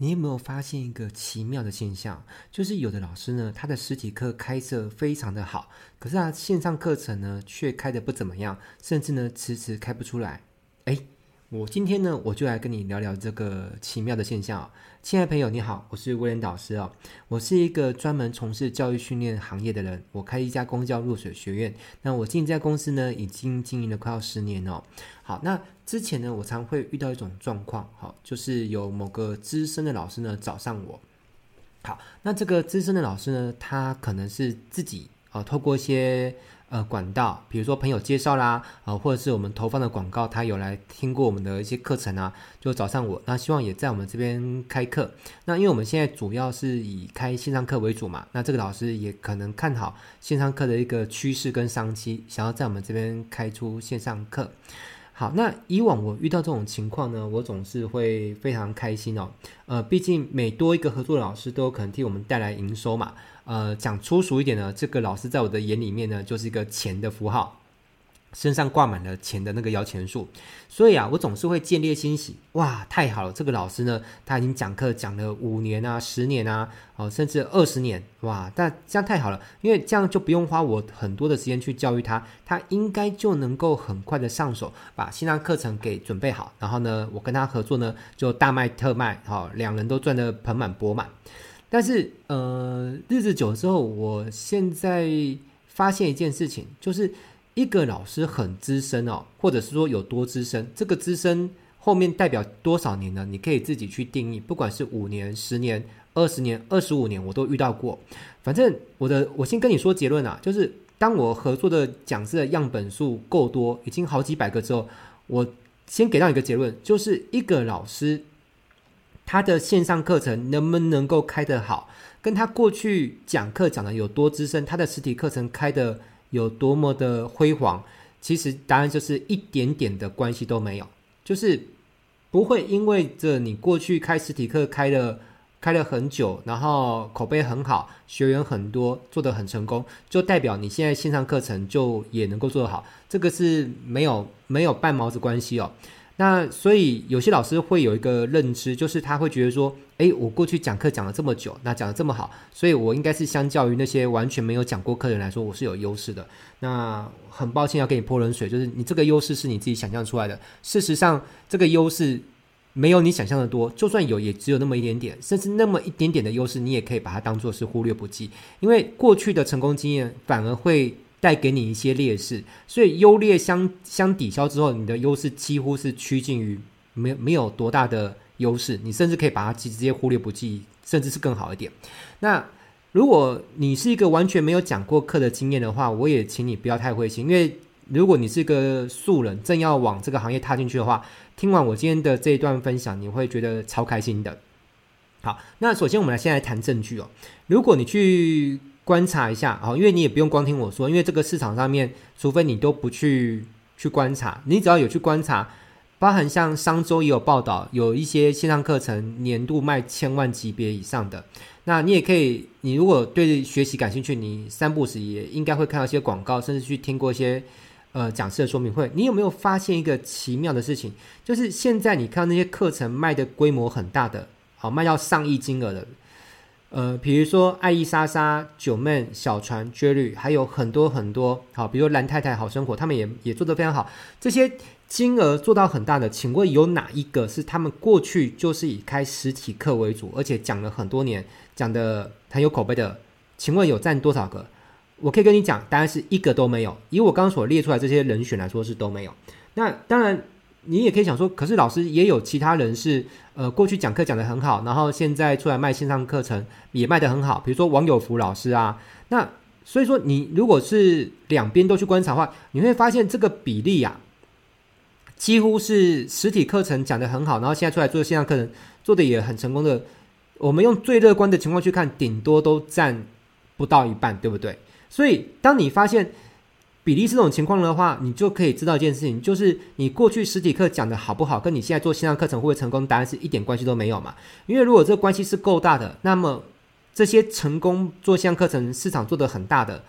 你有没有发现一个奇妙的现象？就是有的老师呢，他的实体课开设非常的好，可是他线上课程呢，却开的不怎么样，甚至呢，迟迟开不出来。哎我今天呢，我就来跟你聊聊这个奇妙的现象哦。亲爱的朋友，你好，我是威廉导师哦。我是一个专门从事教育训练行业的人，我开一家公教落水学院。那我进这家公司呢，已经经营了快要十年哦。好，那之前呢，我常会遇到一种状况，好，就是有某个资深的老师呢找上我。好，那这个资深的老师呢，他可能是自己啊，透过一些。呃，管道，比如说朋友介绍啦，呃，或者是我们投放的广告，他有来听过我们的一些课程啊，就找上我，那希望也在我们这边开课。那因为我们现在主要是以开线上课为主嘛，那这个老师也可能看好线上课的一个趋势跟商机，想要在我们这边开出线上课。好，那以往我遇到这种情况呢，我总是会非常开心哦。呃，毕竟每多一个合作的老师，都有可能替我们带来营收嘛。呃，讲粗俗一点呢，这个老师在我的眼里面呢，就是一个钱的符号。身上挂满了钱的那个摇钱树，所以啊，我总是会见猎心喜。哇，太好了！这个老师呢，他已经讲课讲了五年啊、十年啊，哦，甚至二十年。哇，那这样太好了，因为这样就不用花我很多的时间去教育他，他应该就能够很快的上手，把线上课程给准备好。然后呢，我跟他合作呢，就大卖特卖，好、哦，两人都赚得盆满钵满。但是，呃，日子久了之后，我现在发现一件事情，就是。一个老师很资深哦，或者是说有多资深，这个资深后面代表多少年呢？你可以自己去定义，不管是五年、十年、二十年、二十五年，我都遇到过。反正我的，我先跟你说结论啊，就是当我合作的讲师的样本数够多，已经好几百个之后，我先给到一个结论，就是一个老师他的线上课程能不能够开得好，跟他过去讲课讲的有多资深，他的实体课程开的。有多么的辉煌，其实答案就是一点点的关系都没有，就是不会因为着你过去开实体课开了开了很久，然后口碑很好，学员很多，做得很成功，就代表你现在线上课程就也能够做得好，这个是没有没有半毛子关系哦。那所以有些老师会有一个认知，就是他会觉得说，诶，我过去讲课讲了这么久，那讲得这么好，所以我应该是相较于那些完全没有讲过课的人来说，我是有优势的。那很抱歉要给你泼冷水，就是你这个优势是你自己想象出来的。事实上，这个优势没有你想象的多，就算有，也只有那么一点点，甚至那么一点点的优势，你也可以把它当做是忽略不计，因为过去的成功经验反而会。带给你一些劣势，所以优劣相相抵消之后，你的优势几乎是趋近于没没有多大的优势，你甚至可以把它直接忽略不计，甚至是更好一点。那如果你是一个完全没有讲过课的经验的话，我也请你不要太灰心，因为如果你是个素人，正要往这个行业踏进去的话，听完我今天的这一段分享，你会觉得超开心的。好，那首先我们来先来谈证据哦，如果你去。观察一下，好，因为你也不用光听我说，因为这个市场上面，除非你都不去去观察，你只要有去观察，包含像商周也有报道，有一些线上课程年度卖千万级别以上的，那你也可以，你如果对学习感兴趣，你三不时也应该会看到一些广告，甚至去听过一些呃讲师的说明会。你有没有发现一个奇妙的事情？就是现在你看到那些课程卖的规模很大的，好，卖到上亿金额的。呃，比如说爱意莎莎、九妹、小船、Jerry，还有很多很多，好，比如说蓝太太好生活，他们也也做得非常好。这些金额做到很大的，请问有哪一个是他们过去就是以开实体课为主，而且讲了很多年，讲得很有口碑的？请问有占多少个？我可以跟你讲，答案是一个都没有。以我刚刚所列出来这些人选来说，是都没有。那当然。你也可以想说，可是老师也有其他人是，呃，过去讲课讲得很好，然后现在出来卖线上课程也卖得很好，比如说王有福老师啊。那所以说，你如果是两边都去观察的话，你会发现这个比例啊，几乎是实体课程讲得很好，然后现在出来做线上课程做得也很成功的。我们用最乐观的情况去看，顶多都占不到一半，对不对？所以当你发现。比例这种情况的话，你就可以知道一件事情，就是你过去实体课讲的好不好，跟你现在做线上课程会不会成功，答案是一点关系都没有嘛。因为如果这关系是够大的，那么这些成功做线上课程市场做得很大的、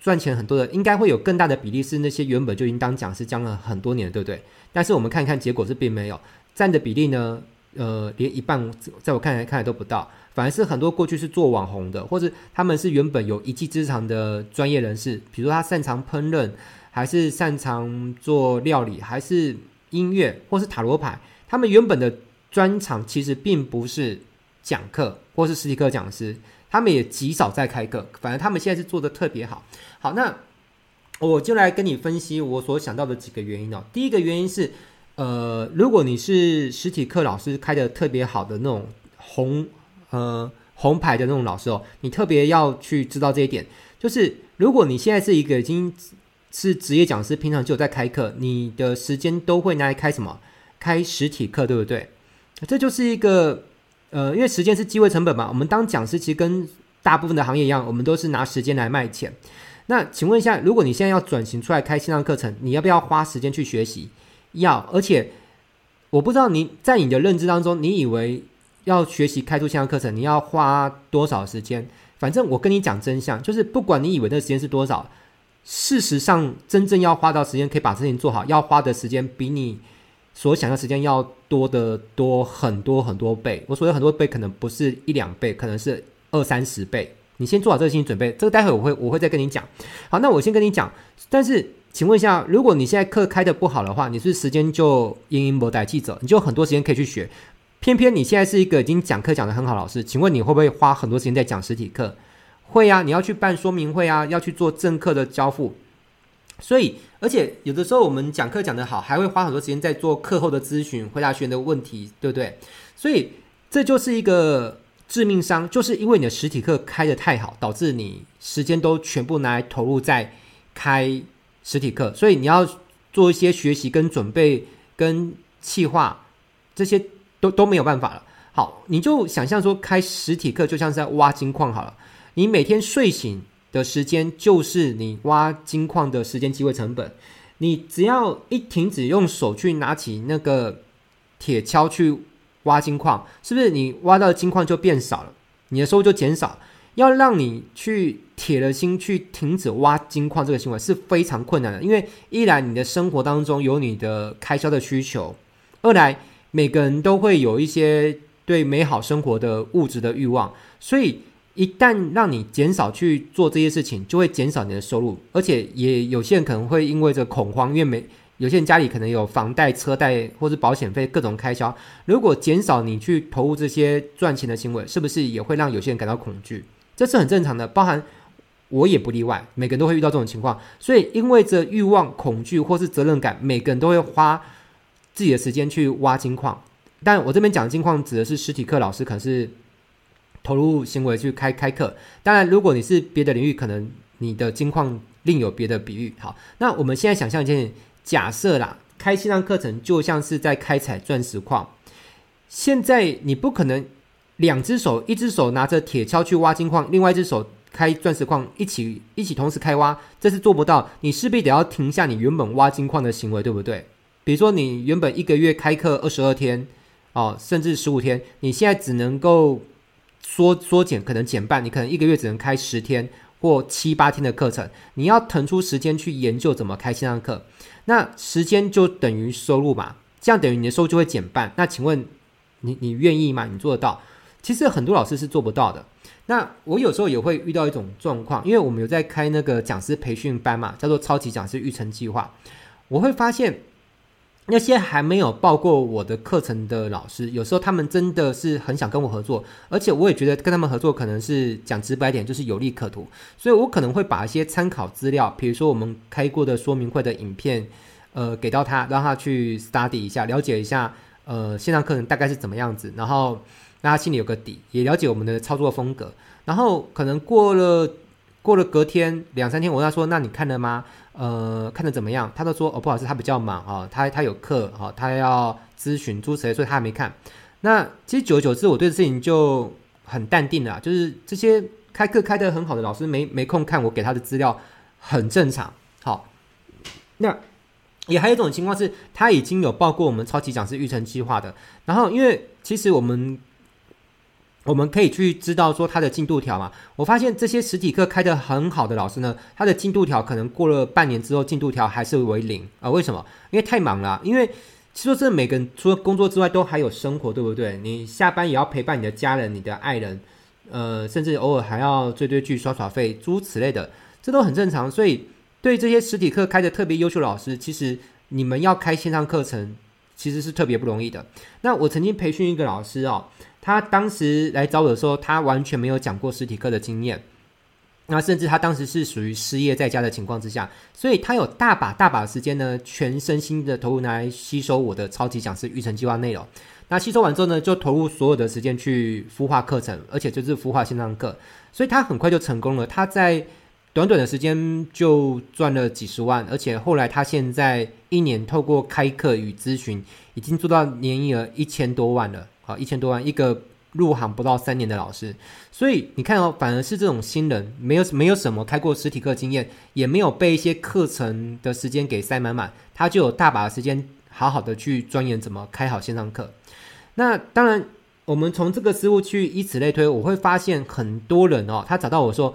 赚钱很多的，应该会有更大的比例是那些原本就已经当讲师讲了很多年，对不对？但是我们看看结果是并没有占的比例呢，呃，连一半在我看来看来都不到。反而是很多过去是做网红的，或者他们是原本有一技之长的专业人士，比如他擅长烹饪，还是擅长做料理，还是音乐，或是塔罗牌。他们原本的专长其实并不是讲课或是实体课讲师，他们也极少在开课。反而他们现在是做得特别好。好，那我就来跟你分析我所想到的几个原因哦。第一个原因是，呃，如果你是实体课老师开得特别好的那种红。呃，红牌的那种老师哦，你特别要去知道这一点，就是如果你现在是一个已经是职业讲师，平常就有在开课，你的时间都会拿来开什么？开实体课，对不对？这就是一个呃，因为时间是机会成本嘛。我们当讲师，其实跟大部分的行业一样，我们都是拿时间来卖钱。那请问一下，如果你现在要转型出来开线上课程，你要不要花时间去学习？要，而且我不知道你在你的认知当中，你以为。要学习开出线上课程，你要花多少时间？反正我跟你讲真相，就是不管你以为的时间是多少，事实上真正要花到时间可以把事情做好，要花的时间比你所想的时间要多得多很多很多倍。我所谓很多倍，可能不是一两倍，可能是二三十倍。你先做好这个心理准备，这个待会我会我会再跟你讲。好，那我先跟你讲。但是请问一下，如果你现在课开得不好的话，你是时间就因因莫待记者，你就很多时间可以去学。偏偏你现在是一个已经讲课讲得很好老师，请问你会不会花很多时间在讲实体课？会、啊，你要去办说明会啊，要去做正课的交付。所以，而且有的时候我们讲课讲得好，还会花很多时间在做课后的咨询，回答学员的问题，对不对？所以这就是一个致命伤，就是因为你的实体课开得太好，导致你时间都全部拿来投入在开实体课，所以你要做一些学习跟准备跟计划这些。都都没有办法了。好，你就想象说，开实体课就像是在挖金矿好了。你每天睡醒的时间就是你挖金矿的时间机会成本。你只要一停止用手去拿起那个铁锹去挖金矿，是不是你挖到的金矿就变少了？你的收入就减少。要让你去铁了心去停止挖金矿这个行为是非常困难的，因为一来你的生活当中有你的开销的需求，二来。每个人都会有一些对美好生活的物质的欲望，所以一旦让你减少去做这些事情，就会减少你的收入，而且也有些人可能会因为这恐慌，因为每有些人家里可能有房贷、车贷或是保险费各种开销，如果减少你去投入这些赚钱的行为，是不是也会让有些人感到恐惧？这是很正常的，包含我也不例外，每个人都会遇到这种情况，所以因为这欲望、恐惧或是责任感，每个人都会花。自己的时间去挖金矿，但我这边讲的金矿指的是实体课老师，可能是投入行为去开开课。当然，如果你是别的领域，可能你的金矿另有别的比喻。好，那我们现在想象一件假设啦，开线上课程就像是在开采钻石矿。现在你不可能两只手，一只手拿着铁锹去挖金矿，另外一只手开钻石矿，一起一起同时开挖，这是做不到。你势必得要停下你原本挖金矿的行为，对不对？比如说，你原本一个月开课二十二天，哦，甚至十五天，你现在只能够缩缩减，可能减半，你可能一个月只能开十天或七八天的课程。你要腾出时间去研究怎么开线上课，那时间就等于收入嘛，这样等于你的收入就会减半。那请问你你愿意吗？你做得到？其实很多老师是做不到的。那我有时候也会遇到一种状况，因为我们有在开那个讲师培训班嘛，叫做超级讲师育成计划，我会发现。那些还没有报过我的课程的老师，有时候他们真的是很想跟我合作，而且我也觉得跟他们合作可能是讲直白点，就是有利可图。所以我可能会把一些参考资料，比如说我们开过的说明会的影片，呃，给到他，让他去 study 一下，了解一下，呃，线上课程大概是怎么样子，然后让他心里有个底，也了解我们的操作风格。然后可能过了过了隔天两三天，我跟他说：“那你看了吗？”呃，看的怎么样？他都说哦，不好意思，他比较忙啊，他他有课啊，他要咨询诸谁，所以他还没看。那其实久而久之，我对事情就很淡定了，就是这些开课开得很好的老师没没空看我给他的资料，很正常。好，那也还有一种情况是，他已经有报过我们超级讲师育成计划的，然后因为其实我们。我们可以去知道说他的进度条嘛。我发现这些实体课开得很好的老师呢，他的进度条可能过了半年之后，进度条还是为零啊？为什么？因为太忙了。因为其实说真的，每个人除了工作之外，都还有生活，对不对？你下班也要陪伴你的家人、你的爱人，呃，甚至偶尔还要追追剧、刷刷费，诸如此类的，这都很正常。所以，对这些实体课开的特别优秀的老师，其实你们要开线上课程，其实是特别不容易的。那我曾经培训一个老师哦，他当时来找我的时候，他完全没有讲过实体课的经验。那甚至他当时是属于失业在家的情况之下，所以他有大把大把的时间呢，全身心的投入来吸收我的超级讲师育成计划内容。那吸收完之后呢，就投入所有的时间去孵化课程，而且就是孵化线上课，所以他很快就成功了。他在短短的时间就赚了几十万，而且后来他现在一年透过开课与咨询，已经做到年营业额一千多万了。好，一千多万一个。入行不到三年的老师，所以你看哦，反而是这种新人，没有没有什么开过实体课经验，也没有被一些课程的时间给塞满满，他就有大把的时间好好的去钻研怎么开好线上课。那当然，我们从这个思路去以此类推，我会发现很多人哦，他找到我说，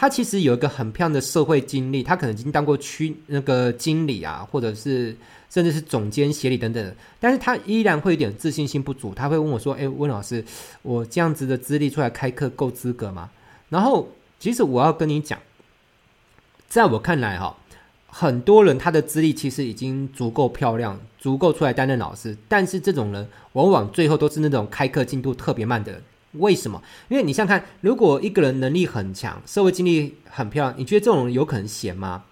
他其实有一个很漂亮的社会经历，他可能已经当过区那个经理啊，或者是。甚至是总监、协理等等，但是他依然会有点自信心不足。他会问我说：“哎，温老师，我这样子的资历出来开课够资格吗？”然后，其实我要跟你讲，在我看来，哈，很多人他的资历其实已经足够漂亮，足够出来担任老师。但是这种人往往最后都是那种开课进度特别慢的人。为什么？因为你想看，如果一个人能力很强，社会经历很漂亮，你觉得这种人有可能闲吗？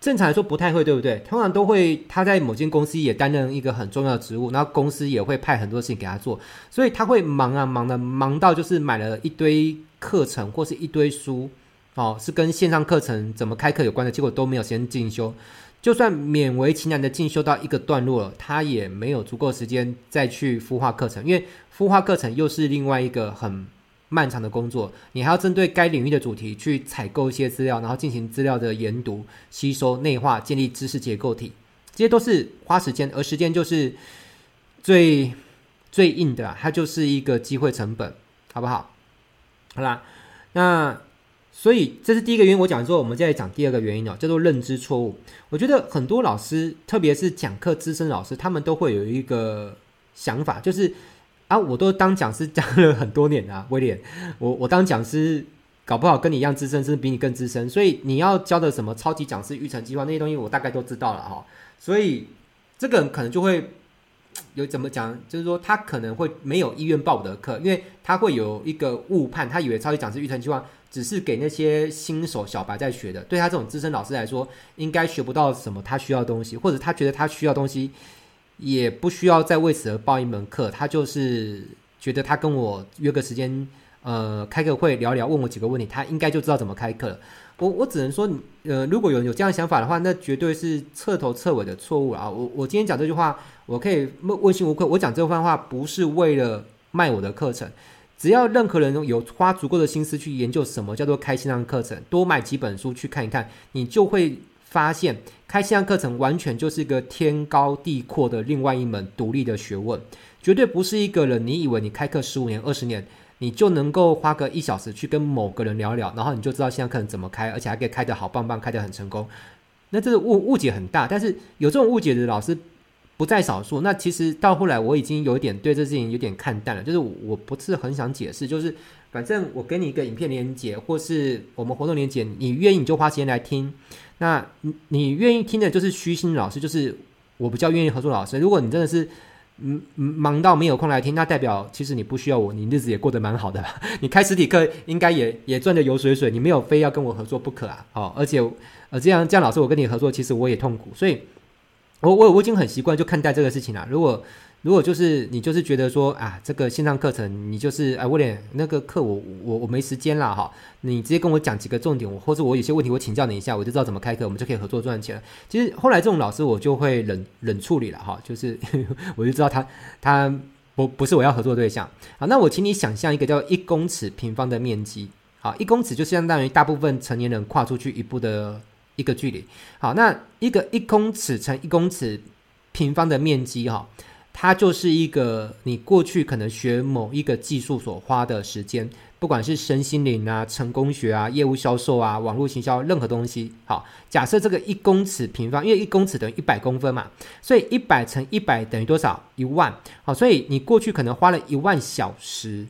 正常来说不太会，对不对？通常都会他在某间公司也担任一个很重要的职务，然后公司也会派很多事情给他做，所以他会忙啊忙的忙到就是买了一堆课程或是一堆书，哦，是跟线上课程怎么开课有关的，结果都没有先进修。就算勉为其难的进修到一个段落了，他也没有足够时间再去孵化课程，因为孵化课程又是另外一个很。漫长的工作，你还要针对该领域的主题去采购一些资料，然后进行资料的研读、吸收、内化、建立知识结构体，这些都是花时间，而时间就是最最硬的，它就是一个机会成本，好不好？好啦，那所以这是第一个原因，我讲完之后，我们再来讲第二个原因哦，叫做认知错误。我觉得很多老师，特别是讲课资深老师，他们都会有一个想法，就是。啊，我都当讲师讲了很多年了，威廉，我我当讲师，搞不好跟你一样资深，甚至比你更资深，所以你要教的什么超级讲师育成计划那些东西，我大概都知道了哈。所以这个可能就会有怎么讲，就是说他可能会没有意愿报我的课，因为他会有一个误判，他以为超级讲师预成计划只是给那些新手小白在学的，对他这种资深老师来说，应该学不到什么他需要的东西，或者他觉得他需要东西。也不需要再为此而报一门课，他就是觉得他跟我约个时间，呃，开个会聊聊，问我几个问题，他应该就知道怎么开课了。我我只能说，呃，如果有有这样想法的话，那绝对是彻头彻尾的错误啊！我我今天讲这句话，我可以问问心无愧，我讲这番话不是为了卖我的课程，只要任何人有花足够的心思去研究什么叫做开线上课程，多买几本书去看一看，你就会。发现开线上课程完全就是一个天高地阔的另外一门独立的学问，绝对不是一个人你以为你开课十五年、二十年，你就能够花个一小时去跟某个人聊聊，然后你就知道线上课程怎么开，而且还可以开得好棒棒，开得很成功。那这个误误解很大，但是有这种误解的老师不在少数。那其实到后来我已经有点对这事情有点看淡了，就是我不是很想解释，就是反正我给你一个影片连接，或是我们活动连接，你愿意你就花时间来听。那你你愿意听的就是虚心老师，就是我比较愿意合作老师。如果你真的是嗯忙到没有空来听，那代表其实你不需要我，你日子也过得蛮好的。你开实体课应该也也赚的油水水，你没有非要跟我合作不可啊。哦，而且呃这样这样老师我跟你合作，其实我也痛苦，所以我我我已经很习惯就看待这个事情了。如果如果就是你就是觉得说啊，这个线上课程你就是哎，威廉那个课我我我没时间了哈，你直接跟我讲几个重点，我或者我有些问题我请教你一下，我就知道怎么开课，我们就可以合作赚钱。其实后来这种老师我就会冷冷处理了哈，就是 我就知道他他不不是我要合作对象。好，那我请你想象一个叫一公尺平方的面积，好，一公尺就相当于大部分成年人跨出去一步的一个距离。好，那一个一公尺乘一公尺平方的面积哈。它就是一个你过去可能学某一个技术所花的时间，不管是身心灵啊、成功学啊、业务销售啊、网络行销任何东西。好，假设这个一公尺平方，因为一公尺等于一百公分嘛，所以一百乘一百等于多少？一万。好，所以你过去可能花了一万小时。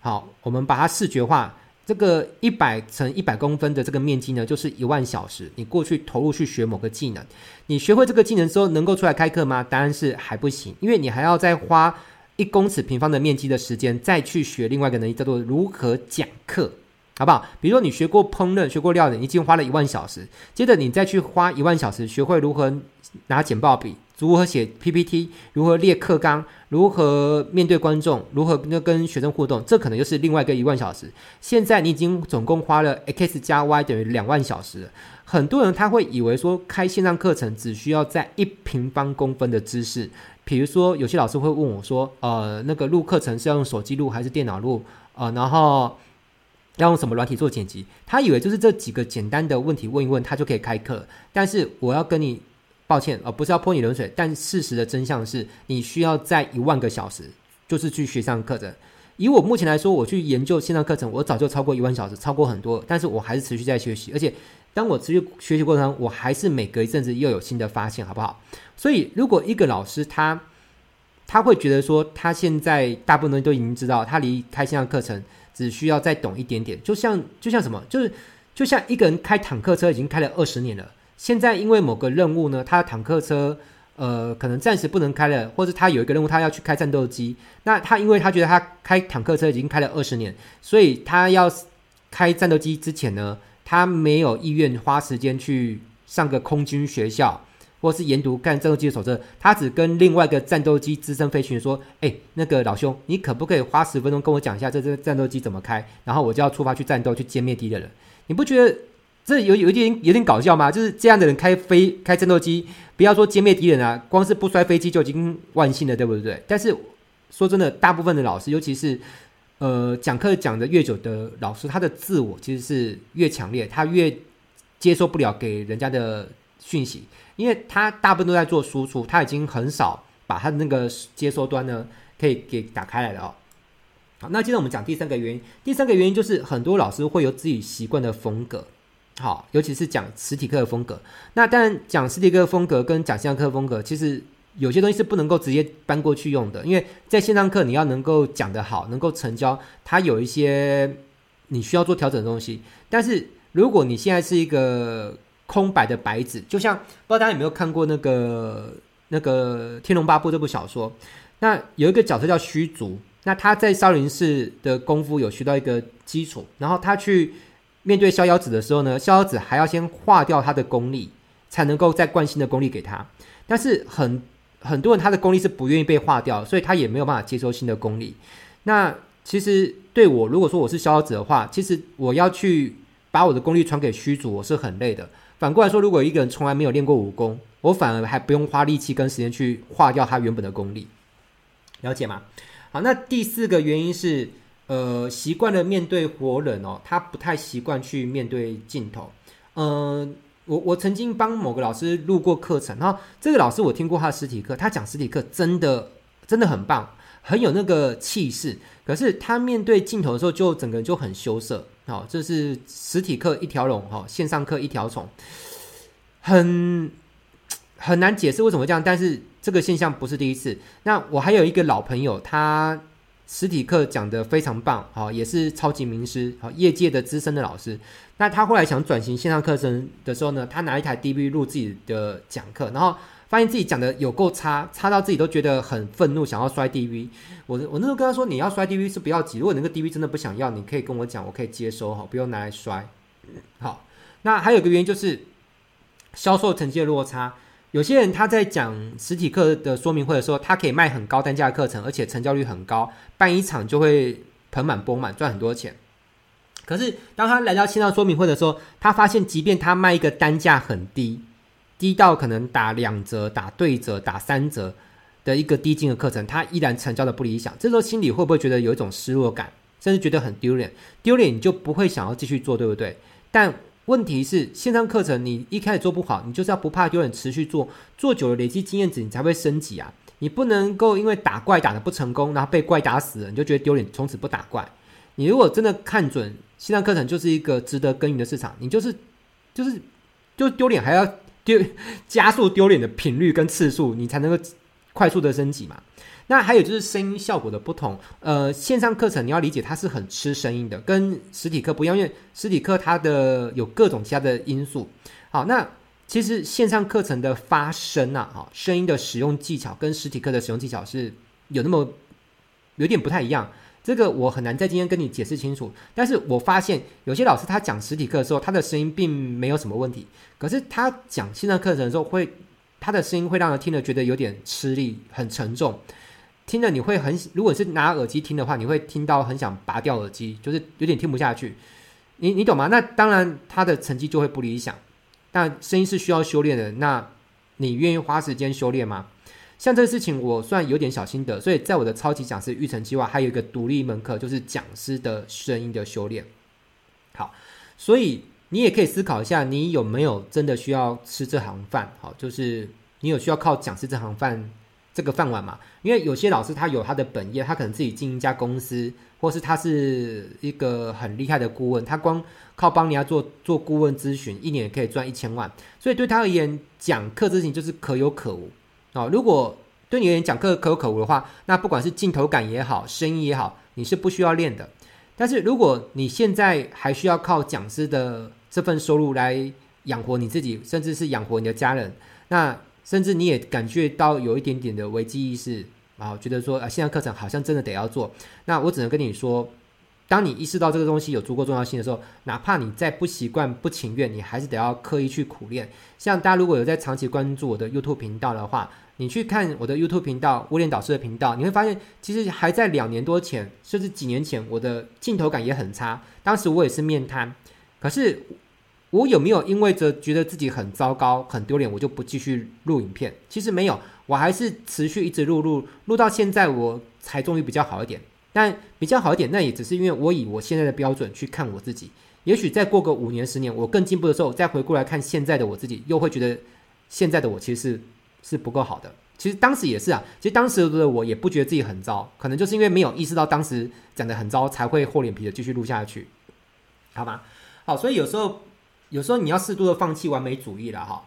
好，我们把它视觉化。这个一百乘一百公分的这个面积呢，就是一万小时。你过去投入去学某个技能，你学会这个技能之后，能够出来开课吗？答案是还不行，因为你还要再花一公尺平方的面积的时间，再去学另外一个能力，叫做如何讲课，好不好？比如说你学过烹饪，学过料理，你已经花了一万小时，接着你再去花一万小时，学会如何拿简报笔。如何写 PPT，如何列课纲，如何面对观众，如何跟学生互动，这可能就是另外一个一万小时。现在你已经总共花了 X 加 Y 等于两万小时了。很多人他会以为说开线上课程只需要在一平方公分的知识，比如说有些老师会问我说，呃，那个录课程是要用手机录还是电脑录？呃，然后要用什么软体做剪辑？他以为就是这几个简单的问题问一问，他就可以开课。但是我要跟你。抱歉，呃，不是要泼你冷水，但事实的真相是你需要在一万个小时，就是去学上课程。以我目前来说，我去研究线上课程，我早就超过一万小时，超过很多，但是我还是持续在学习，而且当我持续学习过程，我还是每隔一阵子又有新的发现，好不好？所以，如果一个老师他他会觉得说，他现在大部分人都已经知道，他离开线上课程只需要再懂一点点，就像就像什么，就是就像一个人开坦克车已经开了二十年了。现在因为某个任务呢，他的坦克车，呃，可能暂时不能开了，或者他有一个任务，他要去开战斗机。那他因为他觉得他开坦克车已经开了二十年，所以他要开战斗机之前呢，他没有意愿花时间去上个空军学校，或是研读干战斗机的手册。他只跟另外一个战斗机资深飞行员说：“哎，那个老兄，你可不可以花十分钟跟我讲一下这这战斗机怎么开？然后我就要出发去战斗，去歼灭敌人。你不觉得？”这有有一点有点搞笑吗？就是这样的人开飞开战斗机，不要说歼灭敌人啊，光是不摔飞机就已经万幸了，对不对？但是说真的，大部分的老师，尤其是呃讲课讲的越久的老师，他的自我其实是越强烈，他越接受不了给人家的讯息，因为他大部分都在做输出，他已经很少把他的那个接收端呢可以给打开来了哦。好，那接着我们讲第三个原因，第三个原因就是很多老师会有自己习惯的风格。好，尤其是讲实体课的风格。那当然，讲实体课的风格跟讲线上课的风格，其实有些东西是不能够直接搬过去用的。因为在线上课，你要能够讲得好，能够成交，它有一些你需要做调整的东西。但是如果你现在是一个空白的白纸，就像不知道大家有没有看过那个那个《天龙八部》这部小说？那有一个角色叫虚竹，那他在少林寺的功夫有学到一个基础，然后他去。面对逍遥子的时候呢，逍遥子还要先化掉他的功力，才能够再灌新的功力给他。但是很很多人他的功力是不愿意被化掉，所以他也没有办法接收新的功力。那其实对我，如果说我是逍遥子的话，其实我要去把我的功力传给虚竹，我是很累的。反过来说，如果一个人从来没有练过武功，我反而还不用花力气跟时间去化掉他原本的功力。了解吗？好，那第四个原因是。呃，习惯了面对活人哦，他不太习惯去面对镜头。嗯、我我曾经帮某个老师录过课程，然后这个老师我听过他的实体课，他讲实体课真的真的很棒，很有那个气势。可是他面对镜头的时候，就整个人就很羞涩。好、哦，这是实体课一条龙，哈、哦，线上课一条虫，很很难解释为什么这样。但是这个现象不是第一次。那我还有一个老朋友，他。实体课讲得非常棒，好，也是超级名师，好，业界的资深的老师。那他后来想转型线上课程的时候呢，他拿一台 DV 录自己的讲课，然后发现自己讲的有够差，差到自己都觉得很愤怒，想要摔 DV。我我那时候跟他说，你要摔 DV 是不要急，如果那个 DV 真的不想要，你可以跟我讲，我可以接收，好，不用拿来摔。好，那还有一个原因就是销售成绩的落差。有些人他在讲实体课的说明会的时候，他可以卖很高单价的课程，而且成交率很高，办一场就会盆满钵满，赚很多钱。可是当他来到线上说明会的时候，他发现，即便他卖一个单价很低，低到可能打两折、打对折、打三折的一个低金的课程，他依然成交的不理想。这时候心里会不会觉得有一种失落感，甚至觉得很丢脸？丢脸你就不会想要继续做，对不对？但问题是线上课程，你一开始做不好，你就是要不怕丢脸，持续做，做久了累积经验值，你才会升级啊。你不能够因为打怪打的不成功，然后被怪打死了，你就觉得丢脸，从此不打怪。你如果真的看准线上课程就是一个值得耕耘的市场，你就是就是就丢脸还要丢加速丢脸的频率跟次数，你才能够快速的升级嘛。那还有就是声音效果的不同，呃，线上课程你要理解它是很吃声音的，跟实体课不一样，因为实体课它的有各种其他的因素。好，那。其实线上课程的发声啊，哈，声音的使用技巧跟实体课的使用技巧是有那么有点不太一样。这个我很难在今天跟你解释清楚。但是我发现有些老师他讲实体课的时候，他的声音并没有什么问题。可是他讲线上课程的时候，会他的声音会让人听了觉得有点吃力，很沉重。听了你会很，如果是拿耳机听的话，你会听到很想拔掉耳机，就是有点听不下去。你你懂吗？那当然他的成绩就会不理想。但声音是需要修炼的，那你愿意花时间修炼吗？像这个事情，我算有点小心得，所以在我的超级讲师育成计划，还有一个独立门课，就是讲师的声音的修炼。好，所以你也可以思考一下，你有没有真的需要吃这行饭？好，就是你有需要靠讲师这行饭这个饭碗嘛？因为有些老师他有他的本业，他可能自己经营一家公司。或是他是一个很厉害的顾问，他光靠帮人家做做顾问咨询，一年也可以赚一千万。所以对他而言，讲课这事情就是可有可无啊。如果对你而言讲课可有可无的话，那不管是镜头感也好，声音也好，你是不需要练的。但是如果你现在还需要靠讲师的这份收入来养活你自己，甚至是养活你的家人，那甚至你也感觉到有一点点的危机意识。啊，觉得说啊，线上课程好像真的得要做。那我只能跟你说，当你意识到这个东西有足够重要性的时候，哪怕你再不习惯、不情愿，你还是得要刻意去苦练。像大家如果有在长期关注我的 YouTube 频道的话，你去看我的 YouTube 频道威廉导师的频道，你会发现，其实还在两年多前，甚至几年前，我的镜头感也很差。当时我也是面瘫，可是我有没有因为着觉得自己很糟糕、很丢脸，我就不继续录影片？其实没有。我还是持续一直录录录到现在，我才终于比较好一点。但比较好一点，那也只是因为我以我现在的标准去看我自己。也许再过个五年、十年，我更进步的时候，再回过来看现在的我自己，又会觉得现在的我其实是是不够好的。其实当时也是啊，其实当时的我也不觉得自己很糟，可能就是因为没有意识到当时讲得很糟，才会厚脸皮的继续录下去，好吗？好，所以有时候有时候你要适度的放弃完美主义了哈。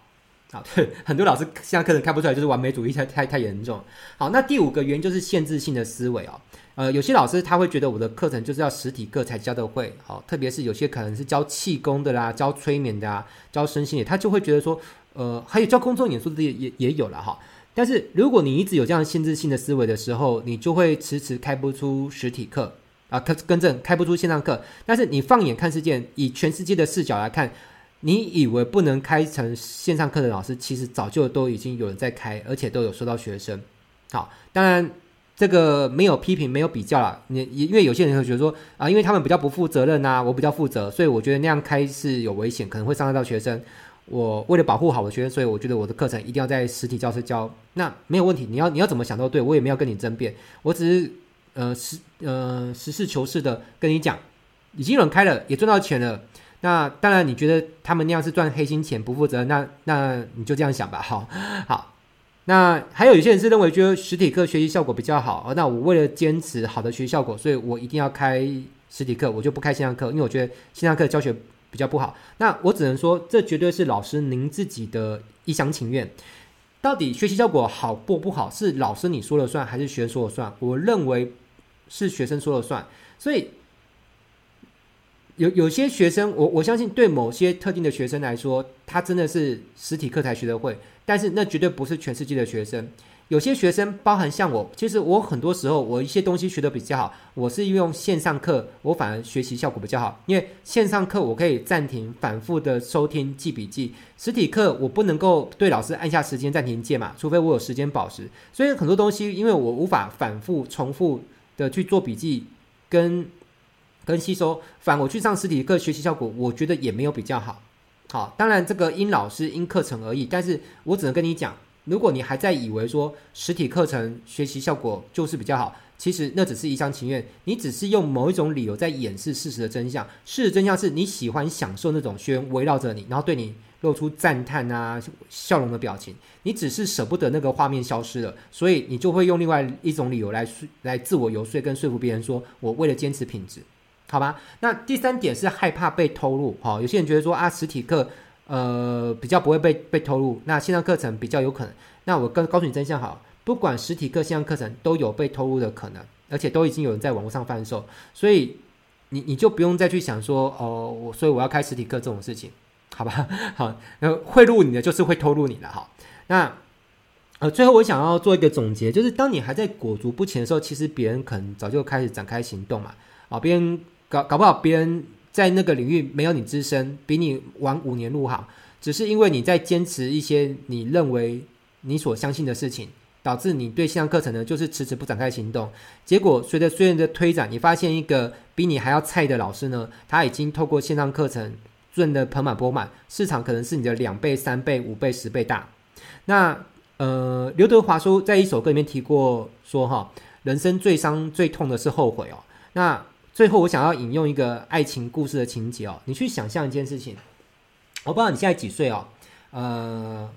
好，对，很多老师现在课程开不出来，就是完美主义太太太严重。好，那第五个原因就是限制性的思维哦。呃，有些老师他会觉得我的课程就是要实体课才教得会。好，特别是有些可能是教气功的啦，教催眠的啊，教身心的，他就会觉得说，呃，还有教空中演说的也也也有了哈。但是如果你一直有这样限制性的思维的时候，你就会迟迟开不出实体课啊，更更正开不出线上课。但是你放眼看世界，以全世界的视角来看。你以为不能开成线上课的老师，其实早就都已经有人在开，而且都有收到学生。好，当然这个没有批评，没有比较啦。你因为有些人会觉得说啊，因为他们比较不负责任呐、啊，我比较负责，所以我觉得那样开是有危险，可能会伤害到学生。我为了保护好我的学生，所以我觉得我的课程一定要在实体教室教。那没有问题，你要你要怎么想都对，我也没有跟你争辩。我只是呃实呃实事求是的跟你讲，已经有人开了，也赚到钱了。那当然，你觉得他们那样是赚黑心钱，不负责，那那你就这样想吧。好，好。那还有一些人是认为，觉得实体课学习效果比较好。那我为了坚持好的学习效果，所以我一定要开实体课，我就不开线上课，因为我觉得线上课教学比较不好。那我只能说，这绝对是老师您自己的一厢情愿。到底学习效果好或不好，是老师你说了算，还是学生说了算？我认为是学生说了算。所以。有有些学生，我我相信对某些特定的学生来说，他真的是实体课才学得会，但是那绝对不是全世界的学生。有些学生，包含像我，其实我很多时候我一些东西学得比较好，我是用线上课，我反而学习效果比较好，因为线上课我可以暂停、反复的收听、记笔记，实体课我不能够对老师按下时间暂停键嘛，除非我有时间宝石。所以很多东西，因为我无法反复、重复的去做笔记跟。跟吸收，反我去上实体课学习效果，我觉得也没有比较好。好，当然这个因老师因课程而异，但是我只能跟你讲，如果你还在以为说实体课程学习效果就是比较好，其实那只是一厢情愿，你只是用某一种理由在掩饰事实的真相。事实真相是你喜欢享受那种学员围绕着你，然后对你露出赞叹啊、笑容的表情。你只是舍不得那个画面消失了，所以你就会用另外一种理由来来自我游说跟说服别人说，我为了坚持品质，好吧？那第三点是害怕被偷录。哈、有些人觉得说啊，实体课呃比较不会被被偷录，那线上课程比较有可能。那我告告诉你真相好。不管实体课、线上课程都有被偷录的可能，而且都已经有人在网络上贩售，所以你你就不用再去想说哦，我所以我要开实体课这种事情，好吧？好，那会录你的就是会偷录你的，哈。那呃，最后我想要做一个总结，就是当你还在裹足不前的时候，其实别人可能早就开始展开行动嘛。啊，别人搞搞不好别人在那个领域没有你资深，比你晚五年入行，只是因为你在坚持一些你认为你所相信的事情。导致你对线上课程呢，就是迟迟不展开行动。结果随着岁月的推展，你发现一个比你还要菜的老师呢，他已经透过线上课程赚得盆满钵满，市场可能是你的两倍、三倍、五倍、十倍大。那呃，刘德华说在一首歌里面提过说哈，人生最伤最痛的是后悔哦。那最后我想要引用一个爱情故事的情节哦，你去想象一件事情，我不知道你现在几岁哦，呃。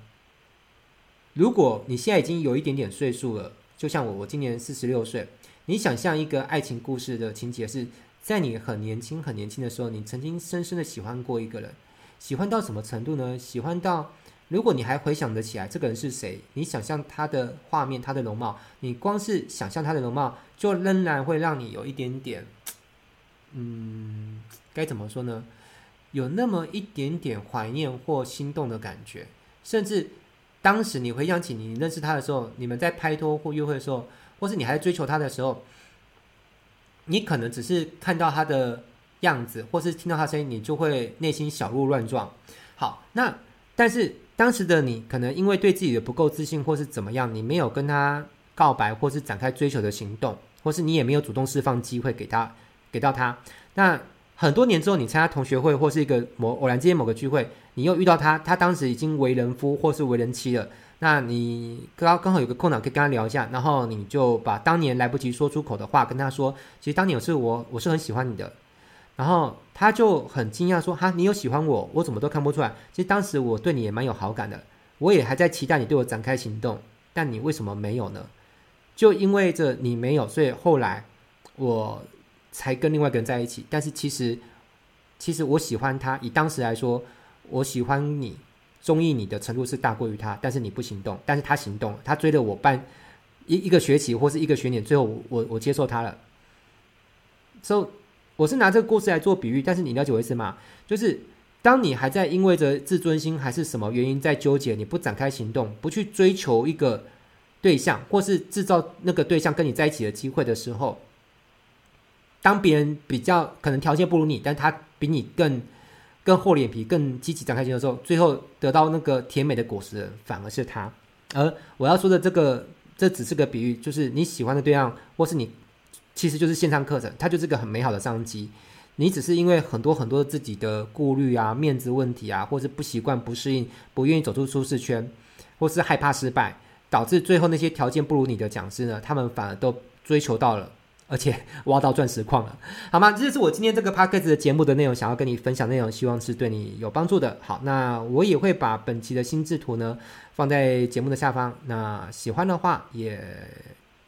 如果你现在已经有一点点岁数了，就像我，我今年四十六岁。你想象一个爱情故事的情节，是在你很年轻、很年轻的时候，你曾经深深的喜欢过一个人，喜欢到什么程度呢？喜欢到，如果你还回想得起来这个人是谁，你想象他的画面、他的容貌，你光是想象他的容貌，就仍然会让你有一点点，嗯，该怎么说呢？有那么一点点怀念或心动的感觉，甚至。当时你回想起你认识他的时候，你们在拍拖或约会的时候，或是你还在追求他的时候，你可能只是看到他的样子，或是听到他声音，你就会内心小鹿乱撞。好，那但是当时的你可能因为对自己的不够自信，或是怎么样，你没有跟他告白，或是展开追求的行动，或是你也没有主动释放机会给他，给到他。那很多年之后，你参加同学会或是一个某偶然之间某个聚会。你又遇到他，他当时已经为人夫或是为人妻了。那你刚刚好有个空档可以跟他聊一下，然后你就把当年来不及说出口的话跟他说。其实当年是我，我是很喜欢你的。然后他就很惊讶说：“哈，你有喜欢我？我怎么都看不出来。其实当时我对你也蛮有好感的，我也还在期待你对我展开行动。但你为什么没有呢？就因为着你没有，所以后来我才跟另外一个人在一起。但是其实，其实我喜欢他，以当时来说。”我喜欢你，中意你的程度是大过于他，但是你不行动，但是他行动，他追了我半一一个学期或是一个学年，最后我我，我接受他了。所以我是拿这个故事来做比喻，但是你了解我意思吗？就是当你还在因为着自尊心还是什么原因在纠结，你不展开行动，不去追求一个对象，或是制造那个对象跟你在一起的机会的时候，当别人比较可能条件不如你，但他比你更。更厚脸皮、更积极展开行动的时候，最后得到那个甜美的果实反而是他。而我要说的这个，这只是个比喻，就是你喜欢的对象，或是你其实就是线上课程，它就是个很美好的商机。你只是因为很多很多自己的顾虑啊、面子问题啊，或是不习惯、不适应、不愿意走出舒适圈，或是害怕失败，导致最后那些条件不如你的讲师呢，他们反而都追求到了。而且挖到钻石矿了，好吗？这就是我今天这个 podcast 的节目的内容，想要跟你分享内容，希望是对你有帮助的。好，那我也会把本期的心智图呢放在节目的下方。那喜欢的话，也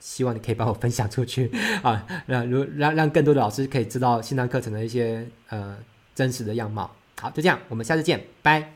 希望你可以帮我分享出去 啊，让如让让更多的老师可以知道线上课程的一些呃真实的样貌。好，就这样，我们下次见，拜。